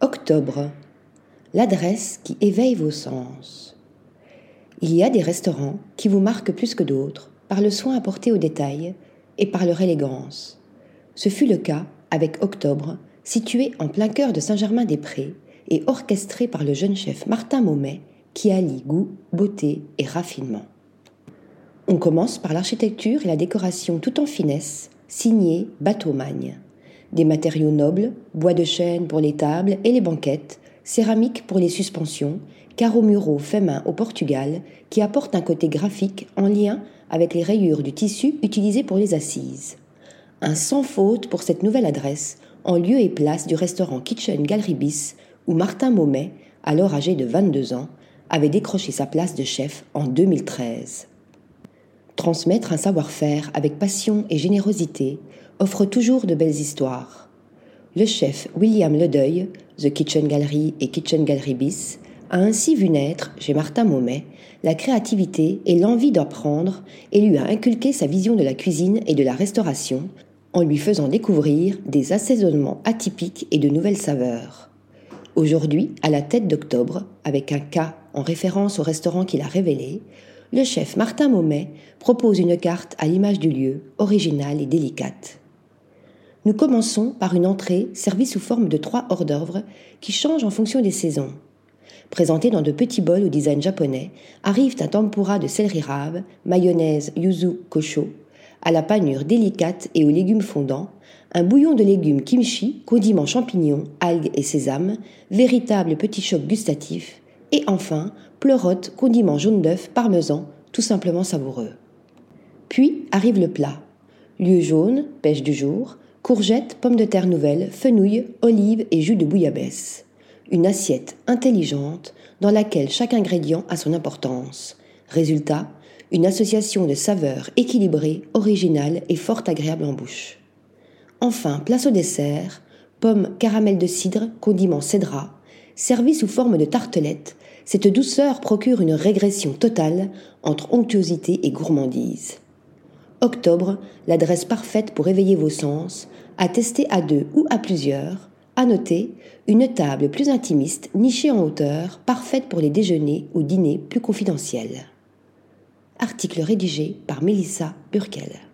Octobre, l'adresse qui éveille vos sens. Il y a des restaurants qui vous marquent plus que d'autres par le soin apporté aux détails et par leur élégance. Ce fut le cas avec Octobre, situé en plein cœur de Saint-Germain-des-Prés et orchestré par le jeune chef Martin Maumet qui allie goût, beauté et raffinement. On commence par l'architecture et la décoration tout en finesse, signée Bateau-Magne des matériaux nobles, bois de chêne pour les tables et les banquettes, céramique pour les suspensions, carreaux muraux faits main au Portugal qui apportent un côté graphique en lien avec les rayures du tissu utilisé pour les assises. Un sans faute pour cette nouvelle adresse, en lieu et place du restaurant Kitchen Gallery Bis, où Martin Maumet, alors âgé de 22 ans, avait décroché sa place de chef en 2013. Transmettre un savoir-faire avec passion et générosité offre toujours de belles histoires. Le chef William Ledeuil, The Kitchen Gallery et Kitchen Gallery Bis, a ainsi vu naître, chez Martin Maumet, la créativité et l'envie d'apprendre et lui a inculqué sa vision de la cuisine et de la restauration en lui faisant découvrir des assaisonnements atypiques et de nouvelles saveurs. Aujourd'hui, à la tête d'octobre, avec un K en référence au restaurant qu'il a révélé, le chef Martin Maumet propose une carte à l'image du lieu, originale et délicate. Nous commençons par une entrée servie sous forme de trois hors d'œuvre qui changent en fonction des saisons. Présentés dans de petits bols au design japonais, arrivent un tempura de céleri rave, mayonnaise yuzu kosho, à la panure délicate et aux légumes fondants, un bouillon de légumes kimchi, condiments champignons, algues et sésame, véritable petit choc gustatif, et enfin, pleurote, condiments jaune d'œuf, parmesan, tout simplement savoureux. Puis arrive le plat. Lieu jaune, pêche du jour, courgettes, pommes de terre nouvelles, fenouilles, olives et jus de bouillabaisse. Une assiette intelligente dans laquelle chaque ingrédient a son importance. Résultat, une association de saveurs équilibrées, originales et fort agréables en bouche. Enfin, place au dessert, pommes caramel de cidre, condiments cédra, servi sous forme de tartelette, cette douceur procure une régression totale entre onctuosité et gourmandise. Octobre, l'adresse parfaite pour éveiller vos sens, à à deux ou à plusieurs. À noter, une table plus intimiste, nichée en hauteur, parfaite pour les déjeuners ou dîners plus confidentiels. Article rédigé par Mélissa Burkel.